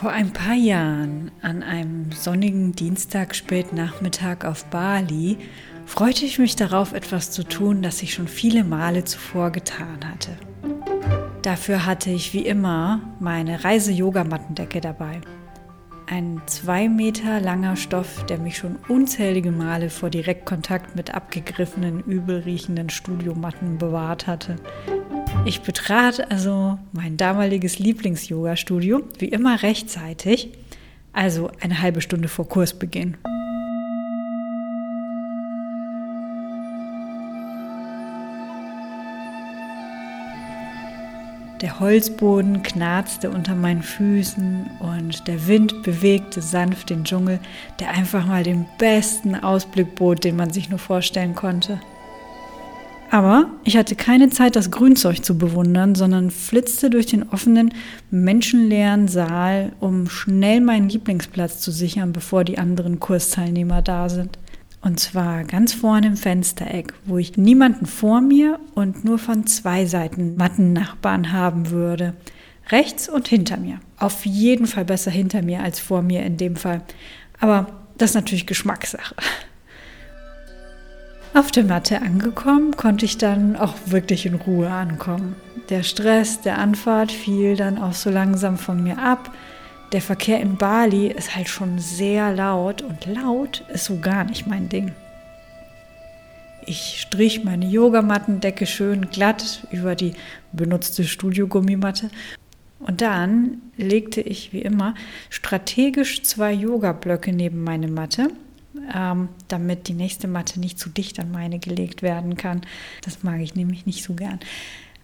Vor ein paar Jahren, an einem sonnigen Dienstag Spätnachmittag auf Bali, freute ich mich darauf, etwas zu tun, das ich schon viele Male zuvor getan hatte. Dafür hatte ich wie immer meine Reise-Yogamattendecke dabei. Ein zwei Meter langer Stoff, der mich schon unzählige Male vor Direktkontakt mit abgegriffenen, übelriechenden Studiomatten bewahrt hatte. Ich betrat also mein damaliges Lieblings-Yoga-Studio, wie immer rechtzeitig, also eine halbe Stunde vor Kursbeginn. Der Holzboden knarzte unter meinen Füßen und der Wind bewegte sanft den Dschungel, der einfach mal den besten Ausblick bot, den man sich nur vorstellen konnte. Aber ich hatte keine Zeit, das Grünzeug zu bewundern, sondern flitzte durch den offenen, menschenleeren Saal, um schnell meinen Lieblingsplatz zu sichern, bevor die anderen Kursteilnehmer da sind. Und zwar ganz vorne im Fenstereck, wo ich niemanden vor mir und nur von zwei Seiten Mattennachbarn haben würde. Rechts und hinter mir. Auf jeden Fall besser hinter mir als vor mir in dem Fall. Aber das ist natürlich Geschmackssache. Auf der Matte angekommen, konnte ich dann auch wirklich in Ruhe ankommen. Der Stress der Anfahrt fiel dann auch so langsam von mir ab der Verkehr in Bali ist halt schon sehr laut und laut ist so gar nicht mein Ding. Ich strich meine Yogamattendecke schön glatt über die benutzte Studiogummimatte und dann legte ich wie immer strategisch zwei Yoga-Blöcke neben meine Matte, ähm, damit die nächste Matte nicht zu dicht an meine gelegt werden kann. Das mag ich nämlich nicht so gern.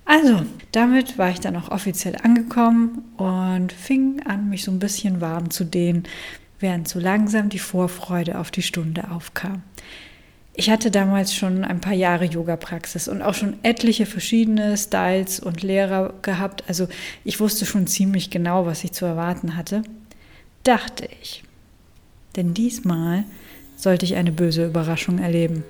Also, damit war ich dann auch offiziell angekommen und fing an, mich so ein bisschen warm zu dehnen, während so langsam die Vorfreude auf die Stunde aufkam. Ich hatte damals schon ein paar Jahre Yoga-Praxis und auch schon etliche verschiedene Styles und Lehrer gehabt. Also ich wusste schon ziemlich genau, was ich zu erwarten hatte. Dachte ich. Denn diesmal sollte ich eine böse Überraschung erleben.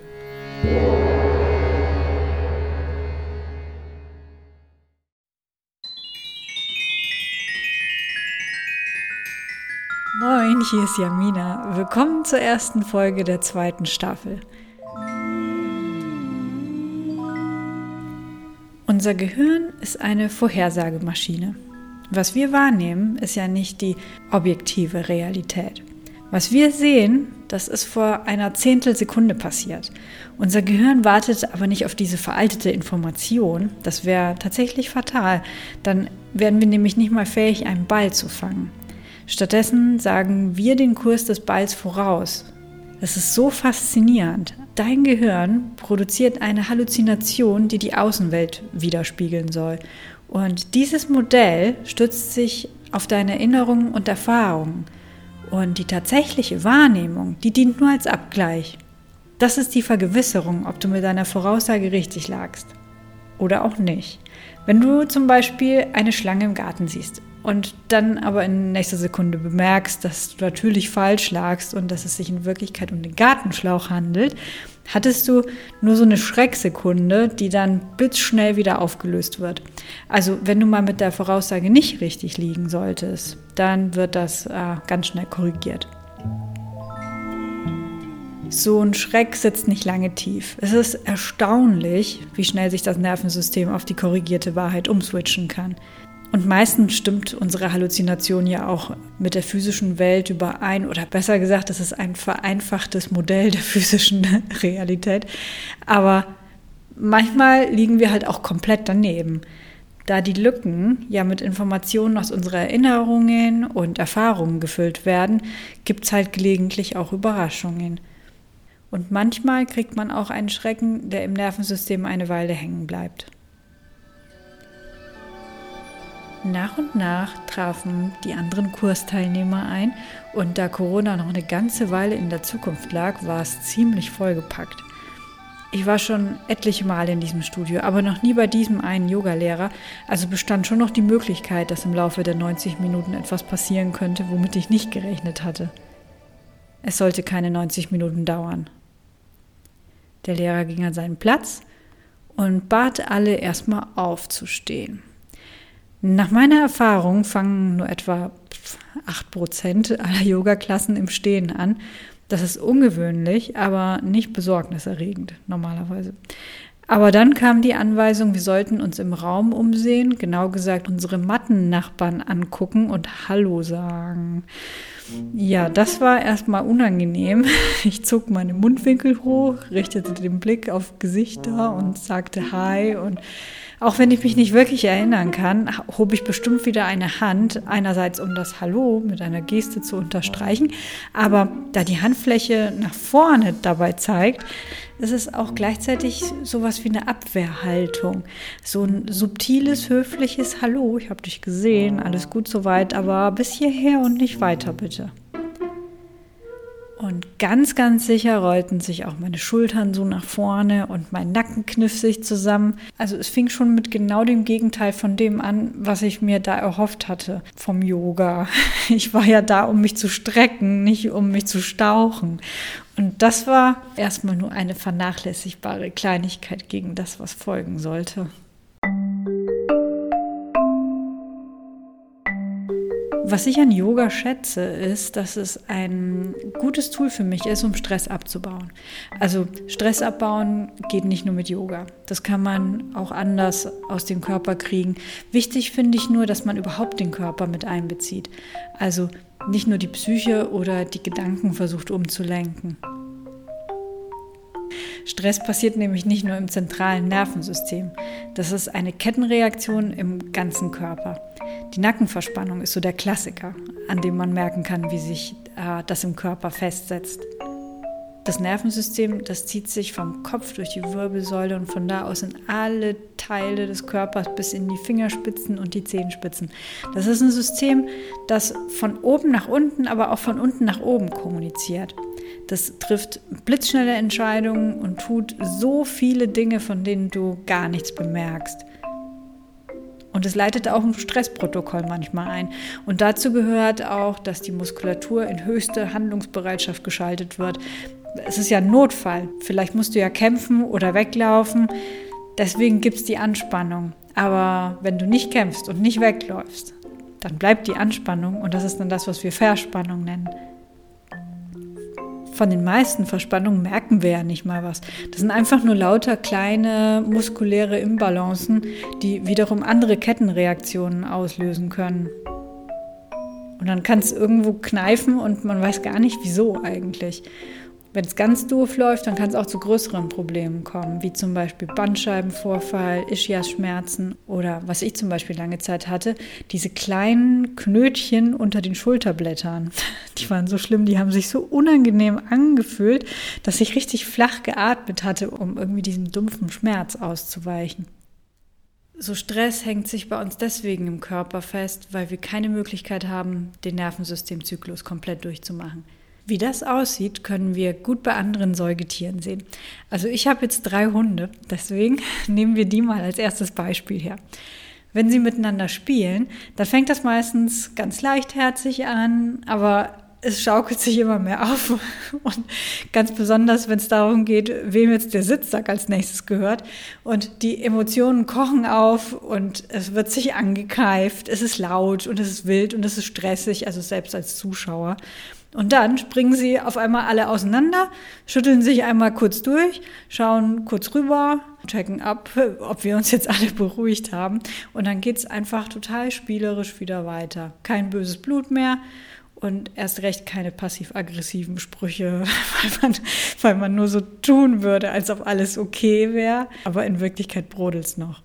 Moin, hier ist Jamina. Willkommen zur ersten Folge der zweiten Staffel. Unser Gehirn ist eine Vorhersagemaschine. Was wir wahrnehmen, ist ja nicht die objektive Realität. Was wir sehen, das ist vor einer Zehntelsekunde passiert. Unser Gehirn wartet aber nicht auf diese veraltete Information. Das wäre tatsächlich fatal. Dann wären wir nämlich nicht mal fähig, einen Ball zu fangen. Stattdessen sagen wir den Kurs des Balls voraus. Das ist so faszinierend. Dein Gehirn produziert eine Halluzination, die die Außenwelt widerspiegeln soll. Und dieses Modell stützt sich auf deine Erinnerungen und Erfahrungen. Und die tatsächliche Wahrnehmung, die dient nur als Abgleich. Das ist die Vergewisserung, ob du mit deiner Voraussage richtig lagst. Oder auch nicht. Wenn du zum Beispiel eine Schlange im Garten siehst und dann aber in nächster Sekunde bemerkst, dass du natürlich falsch lagst und dass es sich in Wirklichkeit um den Gartenschlauch handelt, hattest du nur so eine Schrecksekunde, die dann blitzschnell wieder aufgelöst wird. Also wenn du mal mit der Voraussage nicht richtig liegen solltest, dann wird das äh, ganz schnell korrigiert. So ein Schreck sitzt nicht lange tief. Es ist erstaunlich, wie schnell sich das Nervensystem auf die korrigierte Wahrheit umswitchen kann. Und meistens stimmt unsere Halluzination ja auch mit der physischen Welt überein, oder besser gesagt, es ist ein vereinfachtes Modell der physischen Realität. Aber manchmal liegen wir halt auch komplett daneben. Da die Lücken ja mit Informationen aus unseren Erinnerungen und Erfahrungen gefüllt werden, gibt es halt gelegentlich auch Überraschungen. Und manchmal kriegt man auch einen Schrecken, der im Nervensystem eine Weile hängen bleibt. Nach und nach trafen die anderen Kursteilnehmer ein und da Corona noch eine ganze Weile in der Zukunft lag, war es ziemlich vollgepackt. Ich war schon etliche Male in diesem Studio, aber noch nie bei diesem einen Yogalehrer, also bestand schon noch die Möglichkeit, dass im Laufe der 90 Minuten etwas passieren könnte, womit ich nicht gerechnet hatte. Es sollte keine 90 Minuten dauern. Der Lehrer ging an seinen Platz und bat alle erstmal aufzustehen. Nach meiner Erfahrung fangen nur etwa acht Prozent aller Yoga-Klassen im Stehen an. Das ist ungewöhnlich, aber nicht besorgniserregend normalerweise. Aber dann kam die Anweisung, wir sollten uns im Raum umsehen, genau gesagt unsere Mattennachbarn angucken und Hallo sagen. Ja, das war erstmal unangenehm. Ich zog meine Mundwinkel hoch, richtete den Blick auf Gesichter und sagte Hi und auch wenn ich mich nicht wirklich erinnern kann, hob ich bestimmt wieder eine Hand, einerseits um das Hallo mit einer Geste zu unterstreichen, aber da die Handfläche nach vorne dabei zeigt, ist es auch gleichzeitig sowas wie eine Abwehrhaltung. So ein subtiles, höfliches Hallo, ich habe dich gesehen, alles gut soweit, aber bis hierher und nicht weiter bitte. Und ganz, ganz sicher rollten sich auch meine Schultern so nach vorne und mein Nacken kniff sich zusammen. Also es fing schon mit genau dem Gegenteil von dem an, was ich mir da erhofft hatte vom Yoga. Ich war ja da, um mich zu strecken, nicht um mich zu stauchen. Und das war erstmal nur eine vernachlässigbare Kleinigkeit gegen das, was folgen sollte. Was ich an Yoga schätze, ist, dass es ein gutes Tool für mich ist, um Stress abzubauen. Also Stress abbauen geht nicht nur mit Yoga. Das kann man auch anders aus dem Körper kriegen. Wichtig finde ich nur, dass man überhaupt den Körper mit einbezieht. Also nicht nur die Psyche oder die Gedanken versucht umzulenken. Stress passiert nämlich nicht nur im zentralen Nervensystem. Das ist eine Kettenreaktion im ganzen Körper. Die Nackenverspannung ist so der Klassiker, an dem man merken kann, wie sich äh, das im Körper festsetzt. Das Nervensystem, das zieht sich vom Kopf durch die Wirbelsäule und von da aus in alle Teile des Körpers bis in die Fingerspitzen und die Zehenspitzen. Das ist ein System, das von oben nach unten, aber auch von unten nach oben kommuniziert. Das trifft blitzschnelle Entscheidungen und tut so viele Dinge, von denen du gar nichts bemerkst. Und es leitet auch ein Stressprotokoll manchmal ein. Und dazu gehört auch, dass die Muskulatur in höchste Handlungsbereitschaft geschaltet wird. Es ist ja ein Notfall. Vielleicht musst du ja kämpfen oder weglaufen. Deswegen gibt es die Anspannung. Aber wenn du nicht kämpfst und nicht wegläufst, dann bleibt die Anspannung und das ist dann das, was wir Verspannung nennen. Von den meisten Verspannungen merken wir ja nicht mal was. Das sind einfach nur lauter kleine muskuläre Imbalancen, die wiederum andere Kettenreaktionen auslösen können. Und dann kann es irgendwo kneifen und man weiß gar nicht, wieso eigentlich. Wenn es ganz doof läuft, dann kann es auch zu größeren Problemen kommen, wie zum Beispiel Bandscheibenvorfall, Ischias-Schmerzen oder was ich zum Beispiel lange Zeit hatte, diese kleinen Knötchen unter den Schulterblättern. Die waren so schlimm, die haben sich so unangenehm angefühlt, dass ich richtig flach geatmet hatte, um irgendwie diesem dumpfen Schmerz auszuweichen. So Stress hängt sich bei uns deswegen im Körper fest, weil wir keine Möglichkeit haben, den Nervensystemzyklus komplett durchzumachen. Wie das aussieht, können wir gut bei anderen Säugetieren sehen. Also ich habe jetzt drei Hunde, deswegen nehmen wir die mal als erstes Beispiel her. Wenn sie miteinander spielen, dann fängt das meistens ganz leichtherzig an, aber es schaukelt sich immer mehr auf. Und ganz besonders, wenn es darum geht, wem jetzt der Sitzsack als nächstes gehört. Und die Emotionen kochen auf und es wird sich angekeift, es ist laut und es ist wild und es ist stressig, also selbst als Zuschauer. Und dann springen sie auf einmal alle auseinander, schütteln sich einmal kurz durch, schauen kurz rüber, checken ab, ob wir uns jetzt alle beruhigt haben. Und dann geht es einfach total spielerisch wieder weiter. Kein böses Blut mehr und erst recht keine passiv-aggressiven Sprüche, weil man, weil man nur so tun würde, als ob alles okay wäre. Aber in Wirklichkeit brodelt es noch.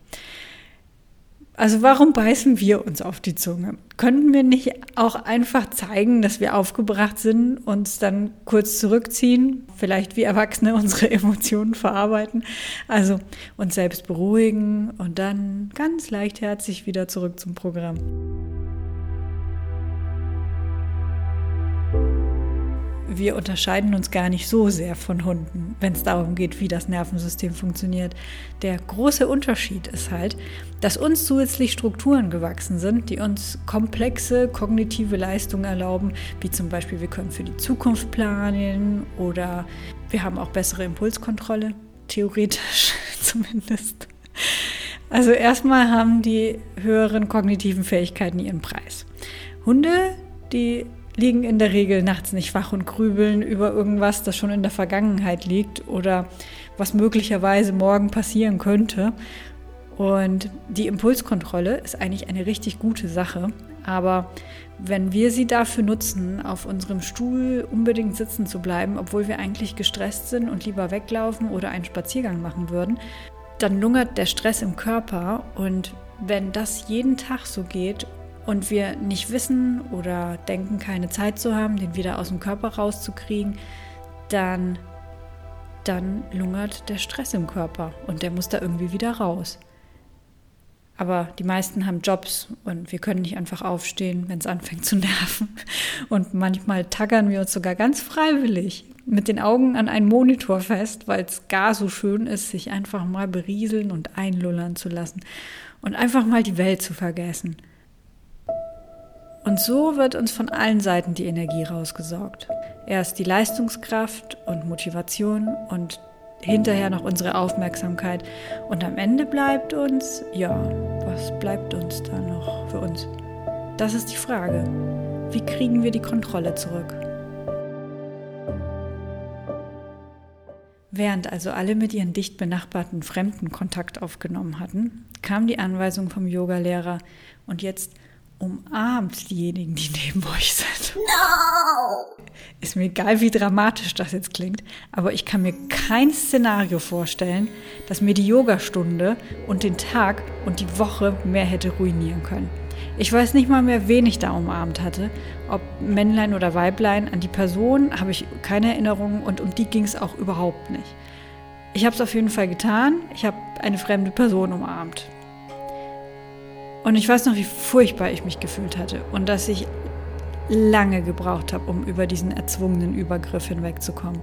Also warum beißen wir uns auf die Zunge? Könnten wir nicht auch einfach zeigen, dass wir aufgebracht sind, uns dann kurz zurückziehen, vielleicht wie Erwachsene unsere Emotionen verarbeiten, also uns selbst beruhigen und dann ganz leichtherzig wieder zurück zum Programm? Wir unterscheiden uns gar nicht so sehr von Hunden, wenn es darum geht, wie das Nervensystem funktioniert. Der große Unterschied ist halt, dass uns zusätzlich Strukturen gewachsen sind, die uns komplexe kognitive Leistungen erlauben, wie zum Beispiel wir können für die Zukunft planen oder wir haben auch bessere Impulskontrolle, theoretisch zumindest. Also erstmal haben die höheren kognitiven Fähigkeiten ihren Preis. Hunde die liegen in der Regel nachts nicht wach und grübeln über irgendwas, das schon in der Vergangenheit liegt oder was möglicherweise morgen passieren könnte. Und die Impulskontrolle ist eigentlich eine richtig gute Sache. Aber wenn wir sie dafür nutzen, auf unserem Stuhl unbedingt sitzen zu bleiben, obwohl wir eigentlich gestresst sind und lieber weglaufen oder einen Spaziergang machen würden, dann lungert der Stress im Körper. Und wenn das jeden Tag so geht und wir nicht wissen oder denken, keine Zeit zu haben, den wieder aus dem Körper rauszukriegen, dann, dann lungert der Stress im Körper und der muss da irgendwie wieder raus. Aber die meisten haben Jobs und wir können nicht einfach aufstehen, wenn es anfängt zu nerven. Und manchmal taggern wir uns sogar ganz freiwillig mit den Augen an einen Monitor fest, weil es gar so schön ist, sich einfach mal berieseln und einlullern zu lassen und einfach mal die Welt zu vergessen. Und so wird uns von allen Seiten die Energie rausgesaugt. Erst die Leistungskraft und Motivation und hinterher noch unsere Aufmerksamkeit. Und am Ende bleibt uns, ja, was bleibt uns da noch für uns? Das ist die Frage. Wie kriegen wir die Kontrolle zurück? Während also alle mit ihren dicht benachbarten Fremden Kontakt aufgenommen hatten, kam die Anweisung vom Yogalehrer und jetzt umarmt diejenigen, die neben euch sind. No! Ist mir egal, wie dramatisch das jetzt klingt, aber ich kann mir kein Szenario vorstellen, das mir die Yogastunde und den Tag und die Woche mehr hätte ruinieren können. Ich weiß nicht mal mehr, wen ich da umarmt hatte. Ob Männlein oder Weiblein, an die Person habe ich keine Erinnerung und um die ging es auch überhaupt nicht. Ich habe es auf jeden Fall getan. Ich habe eine fremde Person umarmt. Und ich weiß noch, wie furchtbar ich mich gefühlt hatte und dass ich lange gebraucht habe, um über diesen erzwungenen Übergriff hinwegzukommen.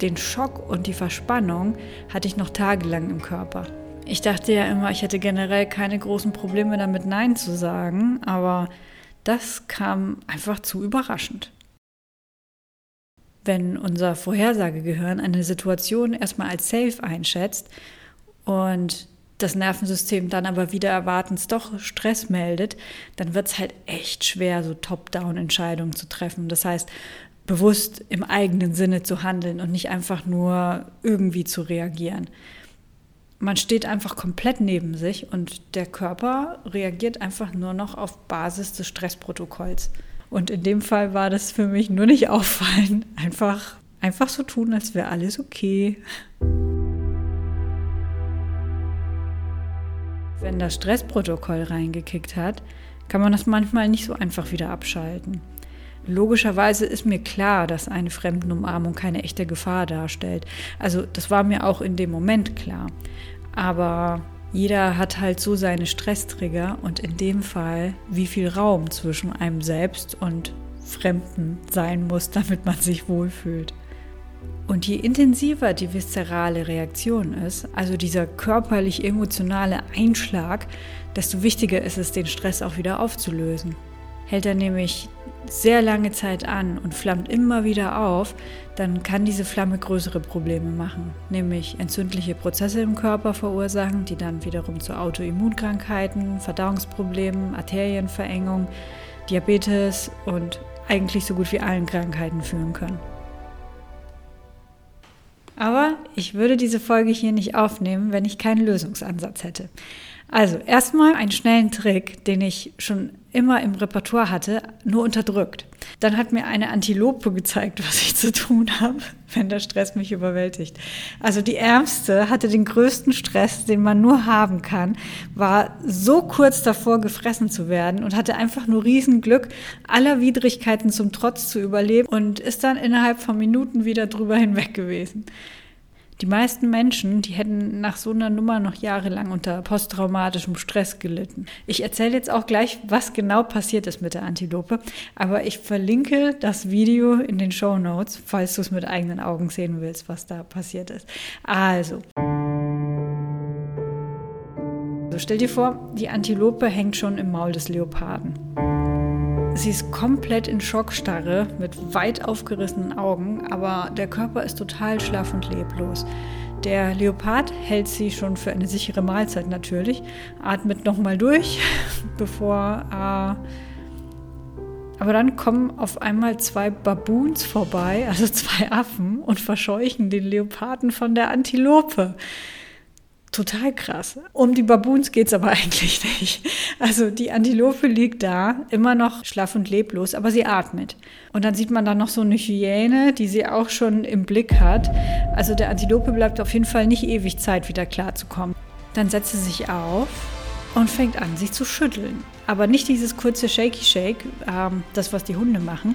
Den Schock und die Verspannung hatte ich noch tagelang im Körper. Ich dachte ja immer, ich hätte generell keine großen Probleme damit, Nein zu sagen, aber das kam einfach zu überraschend. Wenn unser Vorhersagegehirn eine Situation erstmal als safe einschätzt und das Nervensystem dann aber wieder erwartens doch Stress meldet, dann wird es halt echt schwer, so Top-Down-Entscheidungen zu treffen. Das heißt, bewusst im eigenen Sinne zu handeln und nicht einfach nur irgendwie zu reagieren. Man steht einfach komplett neben sich und der Körper reagiert einfach nur noch auf Basis des Stressprotokolls. Und in dem Fall war das für mich nur nicht auffallen. Einfach, einfach so tun, als wäre alles okay. Wenn das Stressprotokoll reingekickt hat, kann man das manchmal nicht so einfach wieder abschalten. Logischerweise ist mir klar, dass eine Fremdenumarmung keine echte Gefahr darstellt. Also das war mir auch in dem Moment klar. Aber jeder hat halt so seine Stresstrigger und in dem Fall, wie viel Raum zwischen einem selbst und Fremden sein muss, damit man sich wohlfühlt. Und je intensiver die viszerale Reaktion ist, also dieser körperlich-emotionale Einschlag, desto wichtiger ist es, den Stress auch wieder aufzulösen. Hält er nämlich sehr lange Zeit an und flammt immer wieder auf, dann kann diese Flamme größere Probleme machen, nämlich entzündliche Prozesse im Körper verursachen, die dann wiederum zu Autoimmunkrankheiten, Verdauungsproblemen, Arterienverengung, Diabetes und eigentlich so gut wie allen Krankheiten führen können. Aber ich würde diese Folge hier nicht aufnehmen, wenn ich keinen Lösungsansatz hätte. Also erstmal einen schnellen Trick, den ich schon immer im Repertoire hatte, nur unterdrückt. Dann hat mir eine Antilope gezeigt, was ich zu tun habe, wenn der Stress mich überwältigt. Also die Ärmste hatte den größten Stress, den man nur haben kann, war so kurz davor, gefressen zu werden und hatte einfach nur Riesenglück, aller Widrigkeiten zum Trotz zu überleben und ist dann innerhalb von Minuten wieder drüber hinweg gewesen. Die meisten Menschen, die hätten nach so einer Nummer noch jahrelang unter posttraumatischem Stress gelitten. Ich erzähle jetzt auch gleich, was genau passiert ist mit der Antilope, aber ich verlinke das Video in den Show Notes, falls du es mit eigenen Augen sehen willst, was da passiert ist. Also. So, stell dir vor, die Antilope hängt schon im Maul des Leoparden. Sie ist komplett in Schockstarre mit weit aufgerissenen Augen, aber der Körper ist total schlaff und leblos. Der Leopard hält sie schon für eine sichere Mahlzeit natürlich, atmet nochmal durch, bevor er Aber dann kommen auf einmal zwei Baboons vorbei, also zwei Affen, und verscheuchen den Leoparden von der Antilope. Total krass. Um die Baboons geht es aber eigentlich nicht. Also die Antilope liegt da, immer noch schlaff und leblos, aber sie atmet. Und dann sieht man da noch so eine Hyäne, die sie auch schon im Blick hat. Also der Antilope bleibt auf jeden Fall nicht ewig Zeit, wieder klarzukommen. Dann setzt sie sich auf und fängt an, sich zu schütteln. Aber nicht dieses kurze Shaky Shake, ähm, das, was die Hunde machen.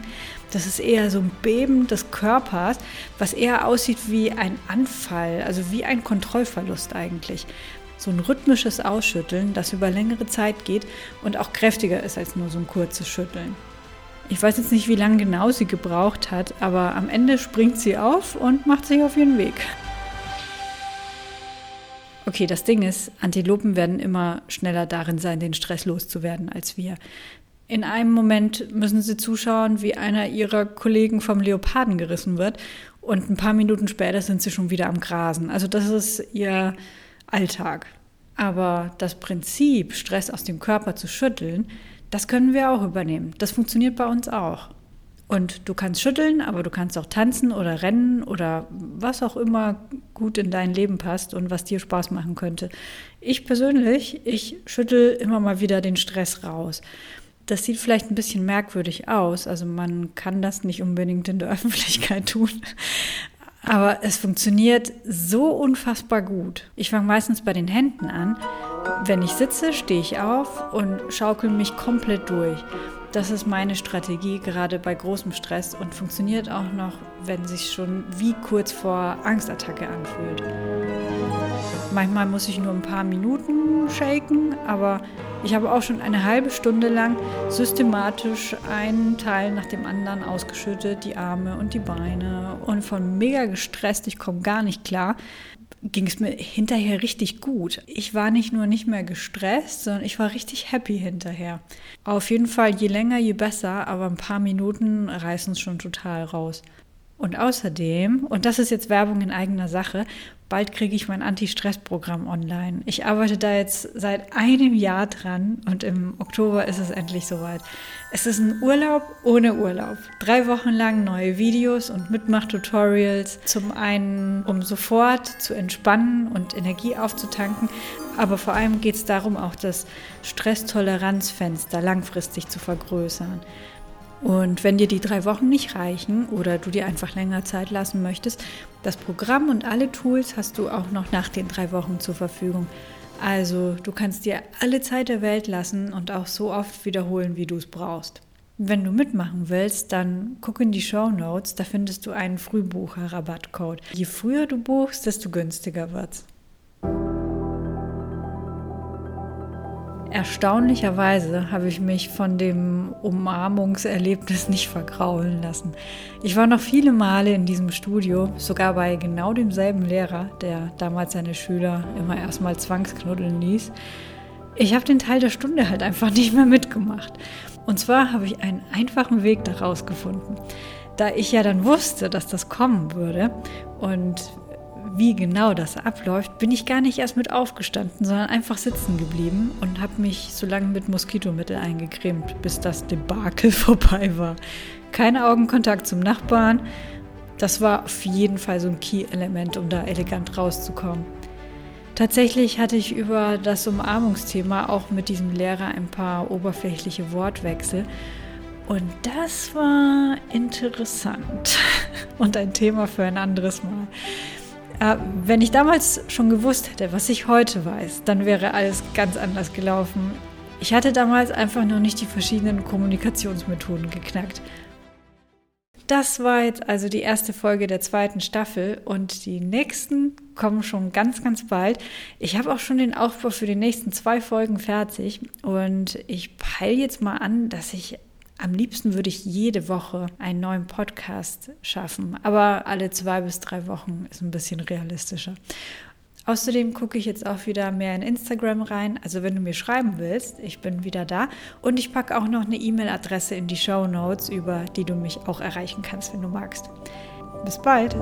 Das ist eher so ein Beben des Körpers, was eher aussieht wie ein Anfall, also wie ein Kontrollverlust eigentlich. So ein rhythmisches Ausschütteln, das über längere Zeit geht und auch kräftiger ist als nur so ein kurzes Schütteln. Ich weiß jetzt nicht, wie lange genau sie gebraucht hat, aber am Ende springt sie auf und macht sich auf ihren Weg. Okay, das Ding ist, Antilopen werden immer schneller darin sein, den Stress loszuwerden als wir. In einem Moment müssen sie zuschauen, wie einer ihrer Kollegen vom Leoparden gerissen wird und ein paar Minuten später sind sie schon wieder am Grasen. Also das ist ihr Alltag. Aber das Prinzip, Stress aus dem Körper zu schütteln, das können wir auch übernehmen. Das funktioniert bei uns auch. Und du kannst schütteln, aber du kannst auch tanzen oder rennen oder was auch immer gut in dein Leben passt und was dir Spaß machen könnte. Ich persönlich, ich schüttel immer mal wieder den Stress raus. Das sieht vielleicht ein bisschen merkwürdig aus, also man kann das nicht unbedingt in der Öffentlichkeit tun. Aber es funktioniert so unfassbar gut. Ich fange meistens bei den Händen an. Wenn ich sitze, stehe ich auf und schaukel mich komplett durch. Das ist meine Strategie gerade bei großem Stress und funktioniert auch noch, wenn sich schon wie kurz vor Angstattacke anfühlt. Manchmal muss ich nur ein paar Minuten shaken, aber ich habe auch schon eine halbe Stunde lang systematisch einen Teil nach dem anderen ausgeschüttet, die Arme und die Beine und von mega gestresst, ich komme gar nicht klar, ging es mir hinterher richtig gut. Ich war nicht nur nicht mehr gestresst, sondern ich war richtig happy hinterher. Auf jeden Fall, je länger, je besser, aber ein paar Minuten reißen es schon total raus. Und außerdem, und das ist jetzt Werbung in eigener Sache, bald kriege ich mein Anti-Stress-Programm online. Ich arbeite da jetzt seit einem Jahr dran und im Oktober ist es endlich soweit. Es ist ein Urlaub ohne Urlaub. Drei Wochen lang neue Videos und Mitmach-Tutorials. Zum einen, um sofort zu entspannen und Energie aufzutanken, aber vor allem geht es darum, auch das Stresstoleranzfenster langfristig zu vergrößern. Und wenn dir die drei Wochen nicht reichen oder du dir einfach länger Zeit lassen möchtest, das Programm und alle Tools hast du auch noch nach den drei Wochen zur Verfügung. Also du kannst dir alle Zeit der Welt lassen und auch so oft wiederholen, wie du es brauchst. Wenn du mitmachen willst, dann guck in die Show Notes, da findest du einen Frühbucher-Rabattcode. Je früher du buchst, desto günstiger wird's. Erstaunlicherweise habe ich mich von dem Umarmungserlebnis nicht vergraulen lassen. Ich war noch viele Male in diesem Studio, sogar bei genau demselben Lehrer, der damals seine Schüler immer erstmal zwangsknuddeln ließ. Ich habe den Teil der Stunde halt einfach nicht mehr mitgemacht. Und zwar habe ich einen einfachen Weg daraus gefunden. Da ich ja dann wusste, dass das kommen würde und wie genau das abläuft, bin ich gar nicht erst mit aufgestanden, sondern einfach sitzen geblieben und habe mich so lange mit Moskitomittel eingecremt, bis das Debakel vorbei war. Kein Augenkontakt zum Nachbarn. Das war auf jeden Fall so ein Key-Element, um da elegant rauszukommen. Tatsächlich hatte ich über das Umarmungsthema auch mit diesem Lehrer ein paar oberflächliche Wortwechsel. Und das war interessant und ein Thema für ein anderes Mal. Äh, wenn ich damals schon gewusst hätte, was ich heute weiß, dann wäre alles ganz anders gelaufen. Ich hatte damals einfach noch nicht die verschiedenen Kommunikationsmethoden geknackt. Das war jetzt also die erste Folge der zweiten Staffel und die nächsten kommen schon ganz, ganz bald. Ich habe auch schon den Aufbau für die nächsten zwei Folgen fertig und ich peile jetzt mal an, dass ich am liebsten würde ich jede Woche einen neuen Podcast schaffen, aber alle zwei bis drei Wochen ist ein bisschen realistischer. Außerdem gucke ich jetzt auch wieder mehr in Instagram rein. Also wenn du mir schreiben willst, ich bin wieder da. Und ich packe auch noch eine E-Mail-Adresse in die Show Notes, über die du mich auch erreichen kannst, wenn du magst. Bis bald!